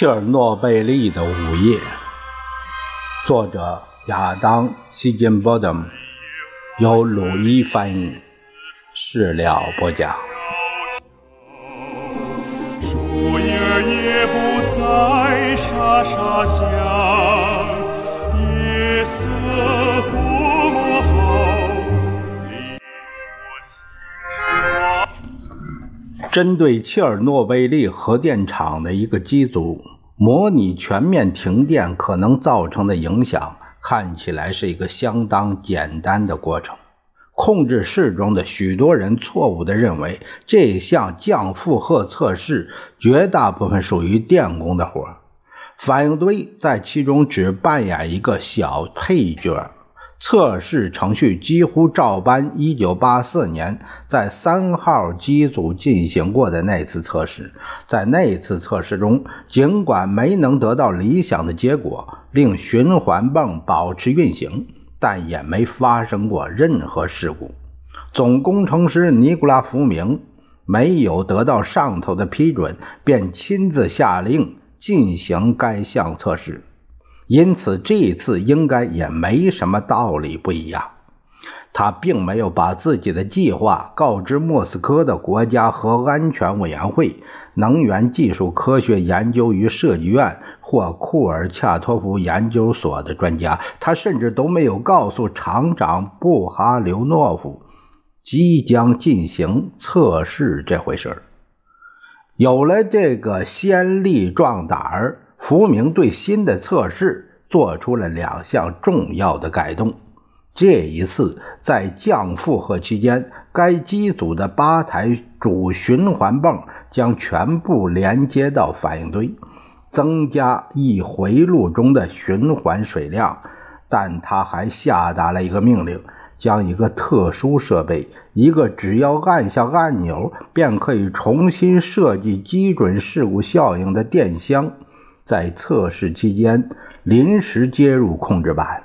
切尔诺贝利的午夜，作者亚当·希金波德姆，由鲁伊翻译，事了播讲。树叶也不再沙沙响，夜色针对切尔诺贝利核电厂的一个机组模拟全面停电可能造成的影响，看起来是一个相当简单的过程。控制室中的许多人错误地认为，这项降负荷测试绝大部分属于电工的活反应堆在其中只扮演一个小配角。测试程序几乎照搬1984年在三号机组进行过的那次测试。在那次测试中，尽管没能得到理想的结果，令循环泵保持运行，但也没发生过任何事故。总工程师尼古拉·福明没有得到上头的批准，便亲自下令进行该项测试。因此，这次应该也没什么道理不一样。他并没有把自己的计划告知莫斯科的国家核安全委员会、能源技术科学研究与设计院或库尔恰托夫研究所的专家。他甚至都没有告诉厂长布哈留诺夫即将进行测试这回事有了这个先例壮胆儿。福明对新的测试做出了两项重要的改动。这一次，在降负荷期间，该机组的八台主循环泵将全部连接到反应堆，增加一回路中的循环水量。但他还下达了一个命令：将一个特殊设备，一个只要按下按钮便可以重新设计基准事故效应的电箱。在测试期间临时接入控制板。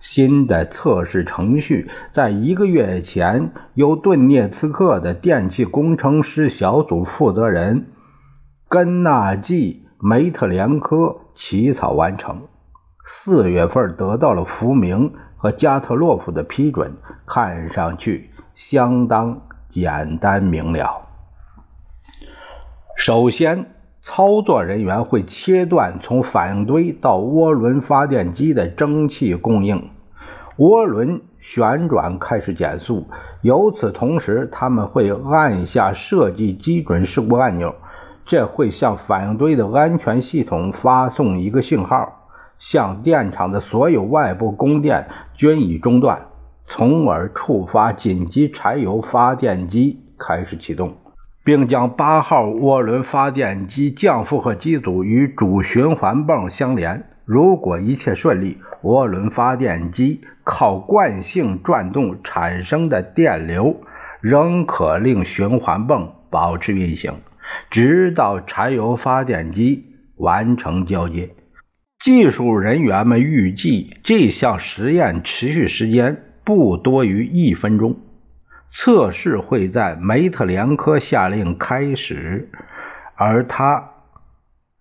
新的测试程序在一个月前由顿涅茨克的电气工程师小组负责人根纳季·梅特连科起草完成。四月份得到了福明和加特洛夫的批准，看上去相当简单明了。首先。操作人员会切断从反应堆到涡轮发电机的蒸汽供应，涡轮旋转开始减速。与此同时，他们会按下设计基准事故按钮，这会向反应堆的安全系统发送一个信号，向电厂的所有外部供电均已中断，从而触发紧急柴油发电机开始启动。并将八号涡轮发电机降负荷机组与主循环泵相连。如果一切顺利，涡轮发电机靠惯性转动产生的电流仍可令循环泵保持运行，直到柴油发电机完成交接。技术人员们预计这项实验持续时间不多于一分钟。测试会在梅特连科下令开始，而他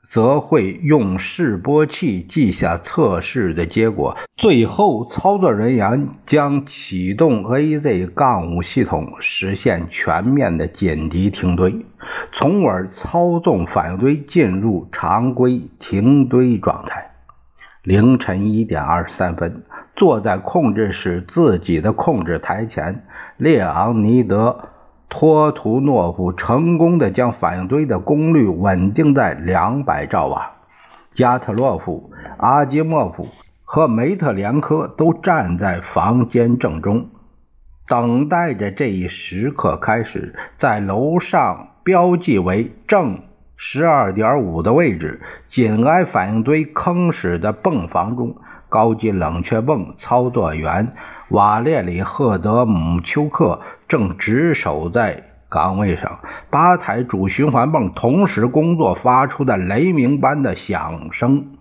则会用示波器记下测试的结果。最后，操作人员将启动 AZ 杠5系统，实现全面的紧急停堆，从而操纵反应堆进入常规停堆状态。凌晨一点二十三分，坐在控制室自己的控制台前。列昂尼德·托图诺夫成功的将反应堆的功率稳定在两百兆瓦。加特洛夫、阿基莫夫和梅特连科都站在房间正中，等待着这一时刻开始。在楼上标记为正十二点五的位置，紧挨反应堆坑室的泵房中，高级冷却泵操作员。瓦列里·赫德姆丘克正值守在岗位上，八台主循环泵同时工作，发出的雷鸣般的响声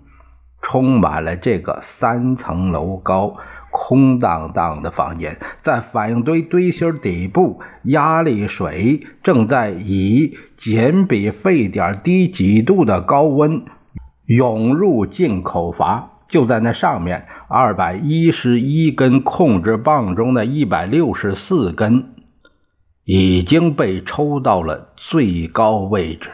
充满了这个三层楼高、空荡荡的房间。在反应堆堆芯底部，压力水正在以仅比沸点低几度的高温涌入进口阀。就在那上面，二百一十一根控制棒中的一百六十四根已经被抽到了最高位置。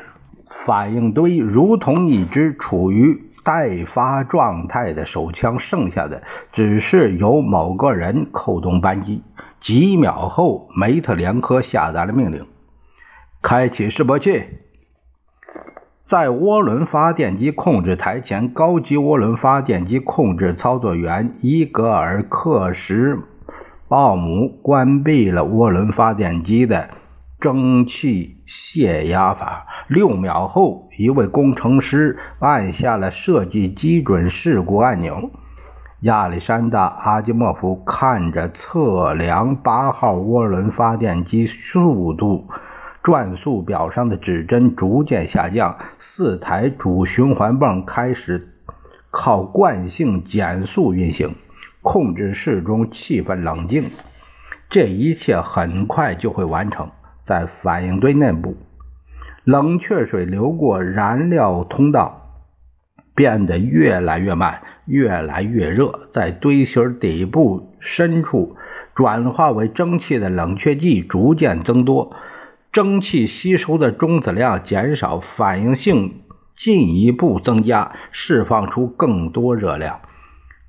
反应堆如同一支处于待发状态的手枪，剩下的只是由某个人扣动扳机。几秒后，梅特连科下达了命令：“开启示波器。”在涡轮发电机控制台前，高级涡轮发电机控制操作员伊格尔克什鲍姆关闭了涡轮发电机的蒸汽泄压阀。六秒后，一位工程师按下了设计基准事故按钮。亚历山大·阿基莫夫看着测量八号涡轮发电机速度。转速表上的指针逐渐下降，四台主循环泵开始靠惯性减速运行。控制室中气氛冷静，这一切很快就会完成。在反应堆内部，冷却水流过燃料通道，变得越来越慢，越来越热。在堆芯底部深处，转化为蒸汽的冷却剂逐渐增多。蒸汽吸收的中子量减少，反应性进一步增加，释放出更多热量。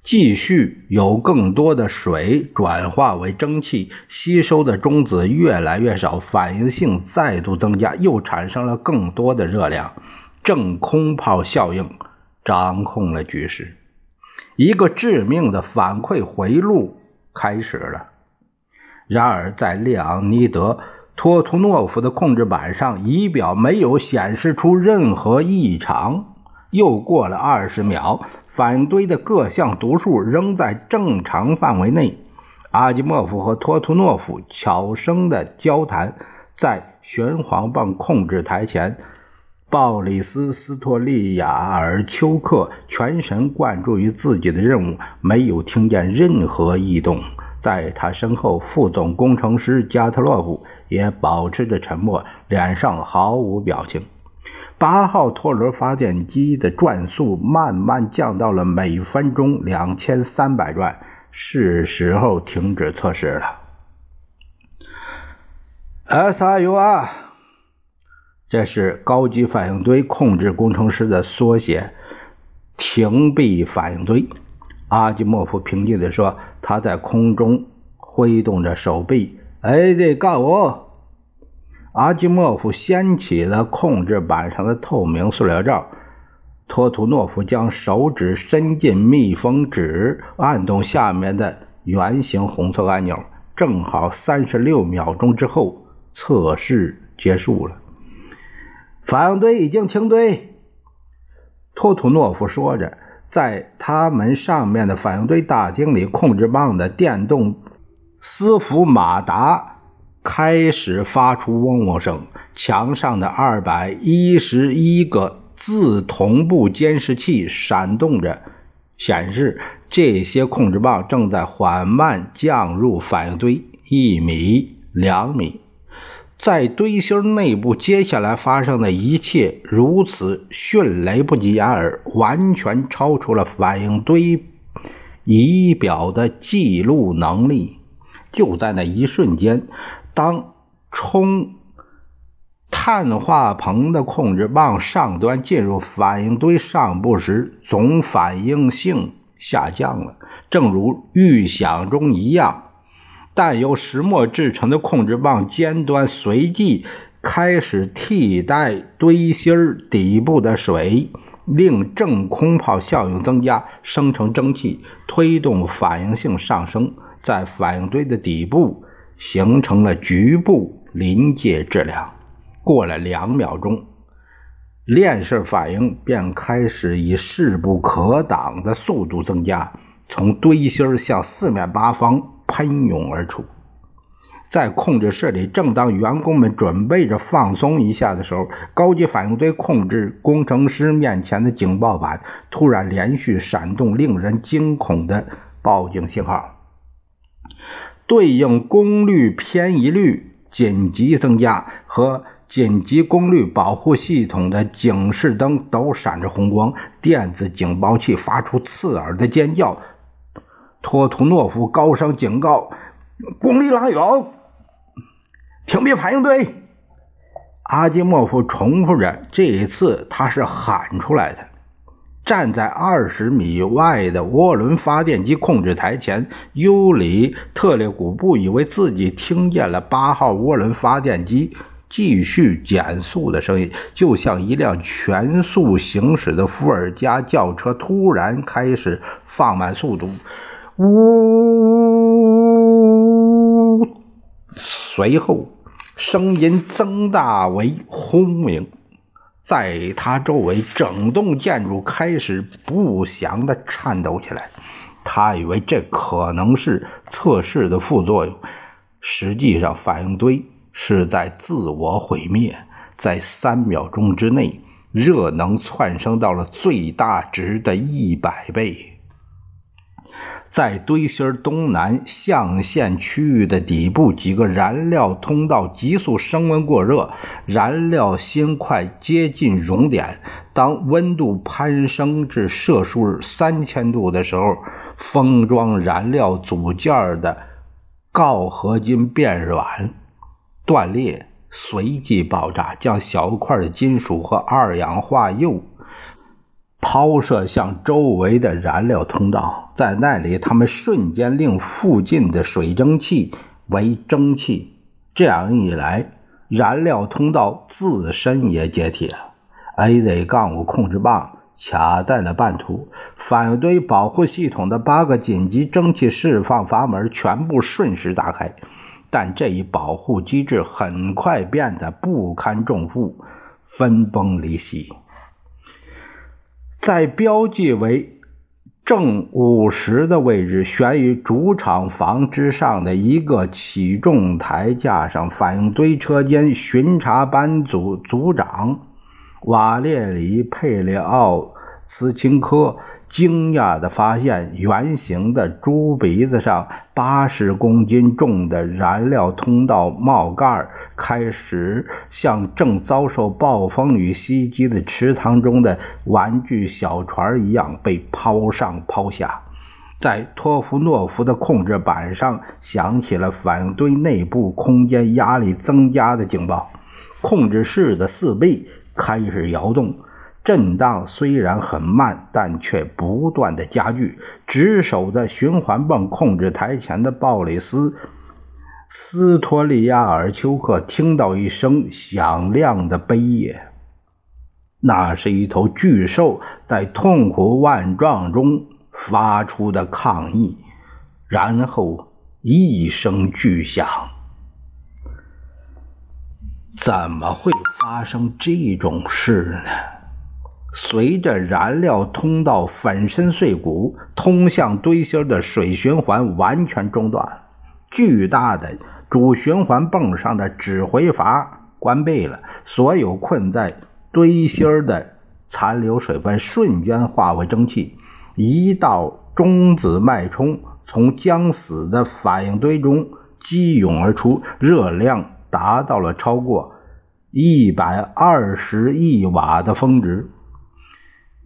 继续有更多的水转化为蒸汽，吸收的中子越来越少，反应性再度增加，又产生了更多的热量。正空泡效应掌控了局势，一个致命的反馈回路开始了。然而，在列昂尼德。托图诺夫的控制板上仪表没有显示出任何异常。又过了二十秒，反堆的各项读数仍在正常范围内。阿基莫夫和托图诺夫悄声的交谈，在旋簧棒控制台前。鲍里斯·斯托利亚尔丘克全神贯注于自己的任务，没有听见任何异动。在他身后，副总工程师加特洛夫也保持着沉默，脸上毫无表情。八号拖轮发电机的转速慢慢降到了每分钟两千三百转，是时候停止测试了。SIU，这是高级反应堆控制工程师的缩写，停闭反应堆。阿基莫夫平静地说：“他在空中挥动着手臂。”哎，这告我！阿基莫夫掀起了控制板上的透明塑料罩。托图诺夫将手指伸进密封纸，按动下面的圆形红色按钮。正好三十六秒钟之后，测试结束了。反应堆已经停堆。托图诺夫说着。在他们上面的反应堆大厅里，控制棒的电动斯福马达开始发出嗡嗡声。墙上的二百一十一个自同步监视器闪动着，显示这些控制棒正在缓慢降入反应堆，一米、两米。在堆芯内部，接下来发生的一切如此迅雷不及掩耳，完全超出了反应堆仪表的记录能力。就在那一瞬间，当冲碳化硼的控制棒上端进入反应堆上部时，总反应性下降了，正如预想中一样。但由石墨制成的控制棒尖端随即开始替代堆芯底部的水，令正空泡效应增加，生成蒸汽，推动反应性上升，在反应堆的底部形成了局部临界质量。过了两秒钟，链式反应便开始以势不可挡的速度增加，从堆芯向四面八方。喷涌而出，在控制室里，正当员工们准备着放松一下的时候，高级反应堆控制工程师面前的警报板突然连续闪动令人惊恐的报警信号：对应功率偏移率紧急增加和紧急功率保护系统的警示灯都闪着红光，电子警报器发出刺耳的尖叫。托图诺夫高声警告：“公里拉有，停兵反应堆！”阿基莫夫重复着，这一次他是喊出来的。站在二十米外的涡轮发电机控制台前，尤里特列古布以为自己听见了八号涡轮发电机继续减速的声音，就像一辆全速行驶的伏尔加轿车突然开始放慢速度。呜！随后，声音增大为轰鸣。在他周围，整栋建筑开始不祥的颤抖起来。他以为这可能是测试的副作用，实际上反应堆是在自我毁灭。在三秒钟之内，热能窜升到了最大值的一百倍。在堆芯东南象限区域的底部，几个燃料通道急速升温过热，燃料芯块接近熔点。当温度攀升至摄氏三千度的时候，封装燃料组件的锆合金变软、断裂，随即爆炸，将小块的金属和二氧化铀。抛射向周围的燃料通道，在那里，它们瞬间令附近的水蒸气为蒸汽。这样一来，燃料通道自身也解体了。AZ- 杠五控制棒卡在了半途，反应堆保护系统的八个紧急蒸汽释放阀门全部瞬时打开，但这一保护机制很快变得不堪重负，分崩离析。在标记为正五十的位置，悬于主厂房之上的一个起重台架上，反应堆车间巡查班组组长瓦列里·佩列奥茨钦科。惊讶地发现，圆形的猪鼻子上八十公斤重的燃料通道帽盖开始像正遭受暴风雨袭击的池塘中的玩具小船一样被抛上抛下。在托夫诺夫的控制板上响起了反应堆内部空间压力增加的警报，控制室的四壁开始摇动。震荡虽然很慢，但却不断的加剧。值守在循环泵控制台前的鲍里斯·斯托利亚尔丘克听到一声响亮的悲咽，那是一头巨兽在痛苦万状中发出的抗议。然后一声巨响，怎么会发生这种事呢？随着燃料通道粉身碎骨，通向堆芯的水循环完全中断，巨大的主循环泵上的指挥阀关闭了，所有困在堆芯的残留水分瞬间化为蒸汽，一道中子脉冲从将死的反应堆中激涌而出，热量达到了超过一百二十亿瓦的峰值。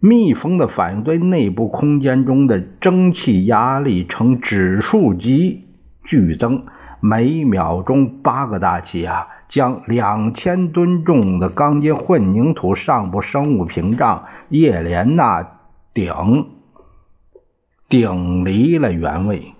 密封的反应堆内部空间中的蒸汽压力呈指数级剧增，每秒钟八个大气压将两千吨重的钢筋混凝土上部生物屏障叶莲娜顶顶离了原位，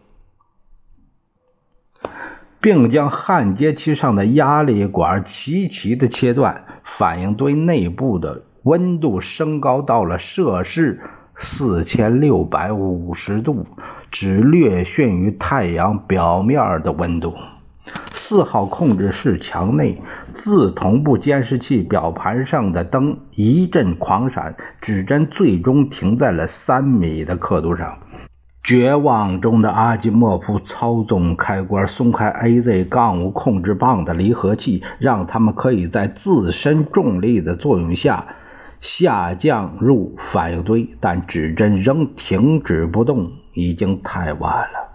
并将焊接器上的压力管齐齐的切断。反应堆内部的。温度升高到了摄氏四千六百五十度，只略逊于太阳表面的温度。四号控制室墙内，自同步监视器表盘上的灯一阵狂闪，指针最终停在了三米的刻度上。绝望中的阿基莫夫操纵开关，松开 AZ- 杠五控制棒的离合器，让他们可以在自身重力的作用下。下降入反应堆，但指针仍停止不动，已经太晚了。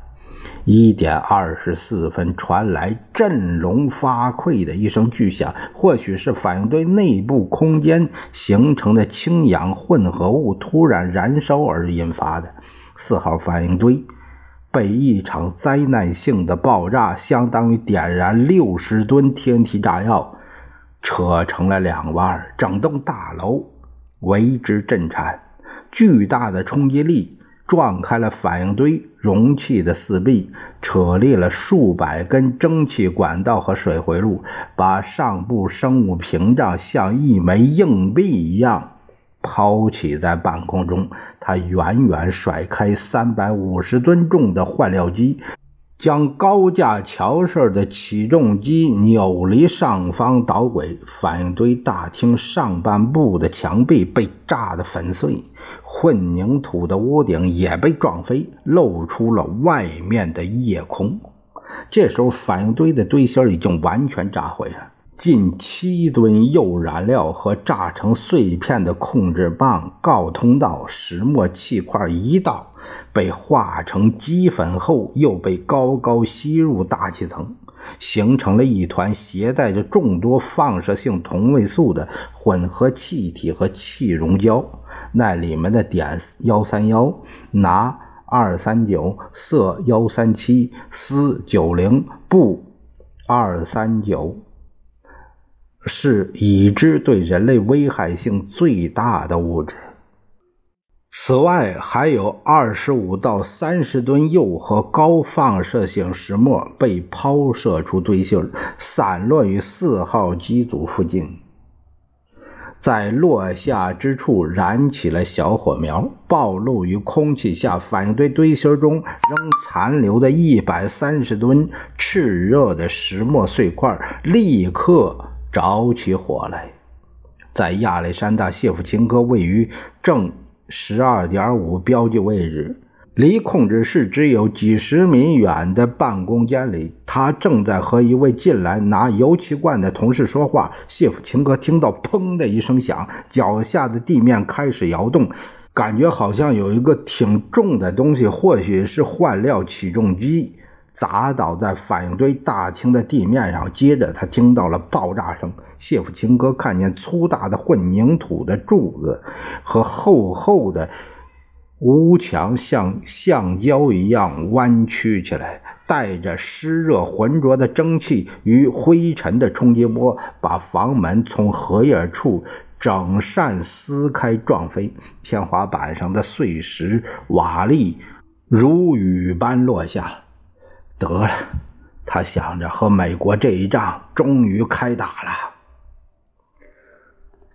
一点二十四分，传来振聋发聩的一声巨响，或许是反应堆内部空间形成的氢氧混合物突然燃烧而引发的。四号反应堆被一场灾难性的爆炸，相当于点燃六十吨天体炸药，扯成了两半，整栋大楼为之震颤。巨大的冲击力。撞开了反应堆容器的四壁，扯裂了数百根蒸汽管道和水回路，把上部生物屏障像一枚硬币一样抛起在半空中。它远远甩开三百五十吨重的换料机，将高架桥式的起重机扭离上方导轨。反应堆大厅上半部的墙壁被炸得粉碎。混凝土的屋顶也被撞飞，露出了外面的夜空。这时候，反应堆的堆芯已经完全炸毁了，近七吨铀燃料和炸成碎片的控制棒、锆通道、石墨气块一道被化成齑粉后，又被高高吸入大气层，形成了一团携带着众多放射性同位素的混合气体和气溶胶。那里面的碘幺三幺、钠二三九、铯幺三七、锶九零、钚二三九，是已知对人类危害性最大的物质。此外，还有二十五到三十吨铀和高放射性石墨被抛射出堆芯，散落于四号机组附近。在落下之处燃起了小火苗，暴露于空气下。反应堆堆芯中仍残留的一百三十吨炽热的石墨碎块立刻着起火来。在亚历山大谢夫琴科位于正十二点五标记位置。离控制室只有几十米远的办公间里，他正在和一位进来拿油漆罐的同事说话。谢夫琴科听到“砰”的一声响，脚下的地面开始摇动，感觉好像有一个挺重的东西，或许是换料起重机，砸倒在反应堆大厅的地面上。接着，他听到了爆炸声。谢夫琴科看见粗大的混凝土的柱子和厚厚的。屋墙像橡胶一样弯曲起来，带着湿热浑浊的蒸汽与灰尘的冲击波，把房门从荷叶处整扇撕开撞飞。天花板上的碎石瓦砾如雨般落下。得了，他想着，和美国这一仗终于开打了。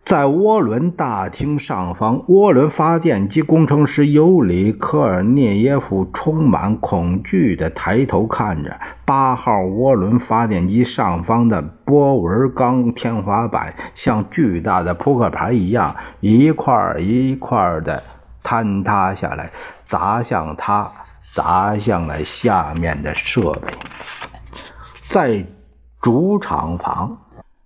在涡轮大厅上方，涡轮发电机工程师尤里·科尔涅耶夫充满恐惧地抬头看着八号涡轮发电机上方的波纹钢天花板，像巨大的扑克牌一样，一块一块地坍塌下来，砸向他，砸向了下面的设备。在主厂房。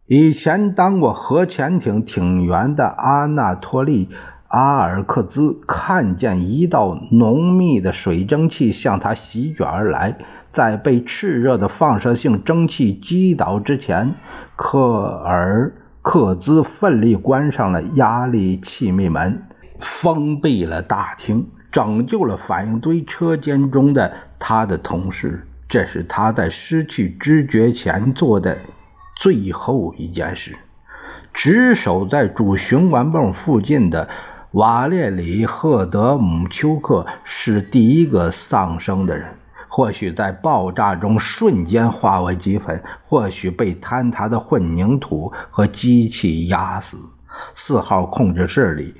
以前当过核潜艇艇员的阿纳托利·阿尔克兹看见一道浓密的水蒸气向他席卷而来，在被炽热的放射性蒸汽击倒之前，科尔克兹奋力关上了压力气密门，封闭了大厅，拯救了反应堆车间中的他的同事。这是他在失去知觉前做的。最后一件事，值守在主循环泵附近的瓦列里·赫德姆丘克是第一个丧生的人。或许在爆炸中瞬间化为齑粉，或许被坍塌的混凝土和机器压死。四号控制室里。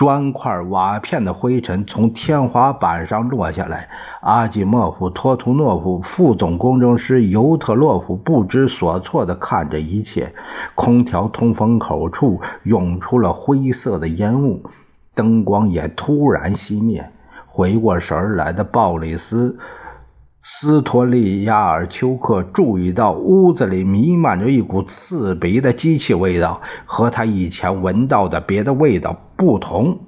砖块、瓦片的灰尘从天花板上落下来。阿基莫夫、托图诺夫、副总工程师尤特洛夫不知所措地看着一切。空调通风口处涌出了灰色的烟雾，灯光也突然熄灭。回过神来的鲍里斯。斯托利亚尔丘克注意到屋子里弥漫着一股刺鼻的机器味道，和他以前闻到的别的味道不同。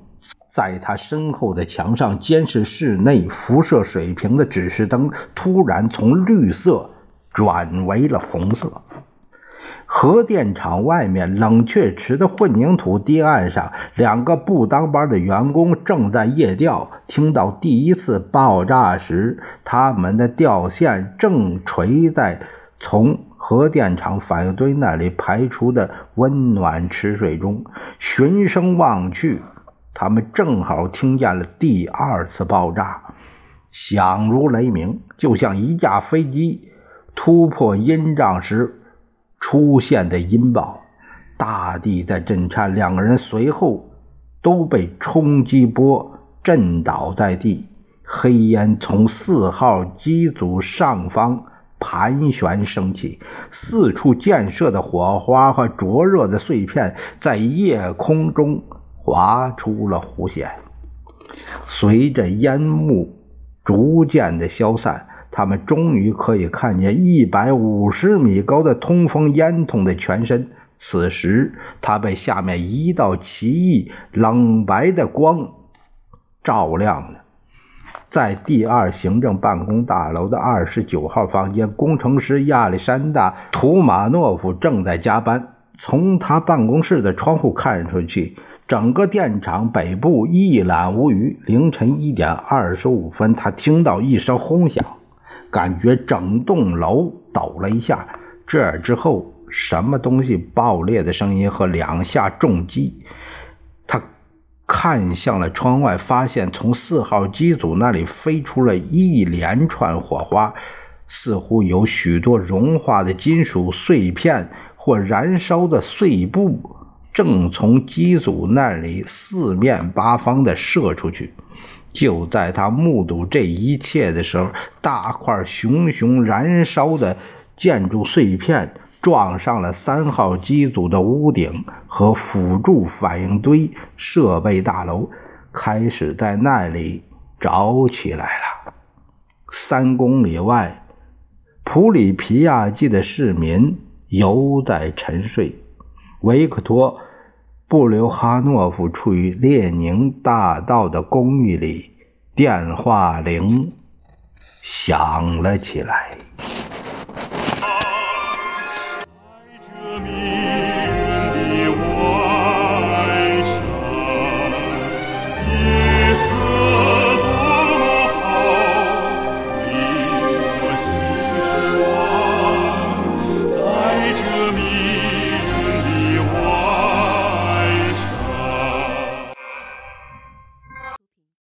在他身后的墙上，监视室内辐射水平的指示灯突然从绿色转为了红色。核电厂外面冷却池的混凝土堤岸上，两个不当班的员工正在夜钓。听到第一次爆炸时，他们的吊线正垂在从核电厂反应堆那里排出的温暖池水中。循声望去。他们正好听见了第二次爆炸，响如雷鸣，就像一架飞机突破音障时出现的音爆。大地在震颤，两个人随后都被冲击波震倒在地。黑烟从四号机组上方盘旋升起，四处溅射的火花和灼热的碎片在夜空中。划出了弧线，随着烟幕逐渐的消散，他们终于可以看见一百五十米高的通风烟筒的全身。此时，它被下面一道奇异冷白的光照亮了。在第二行政办公大楼的二十九号房间，工程师亚历山大·图马诺夫正在加班。从他办公室的窗户看出去。整个电厂北部一览无余。凌晨一点二十五分，他听到一声轰响，感觉整栋楼抖了一下。这之后，什么东西爆裂的声音和两下重击。看向了窗外，发现从四号机组那里飞出了一连串火花，似乎有许多融化的金属碎片或燃烧的碎布。正从机组那里四面八方的射出去。就在他目睹这一切的时候，大块熊熊燃烧的建筑碎片撞上了三号机组的屋顶和辅助反应堆设备大楼，开始在那里着起来了。三公里外，普里皮亚季的市民犹在沉睡。维克托·布留哈诺夫处于列宁大道的公寓里，电话铃响了起来。在这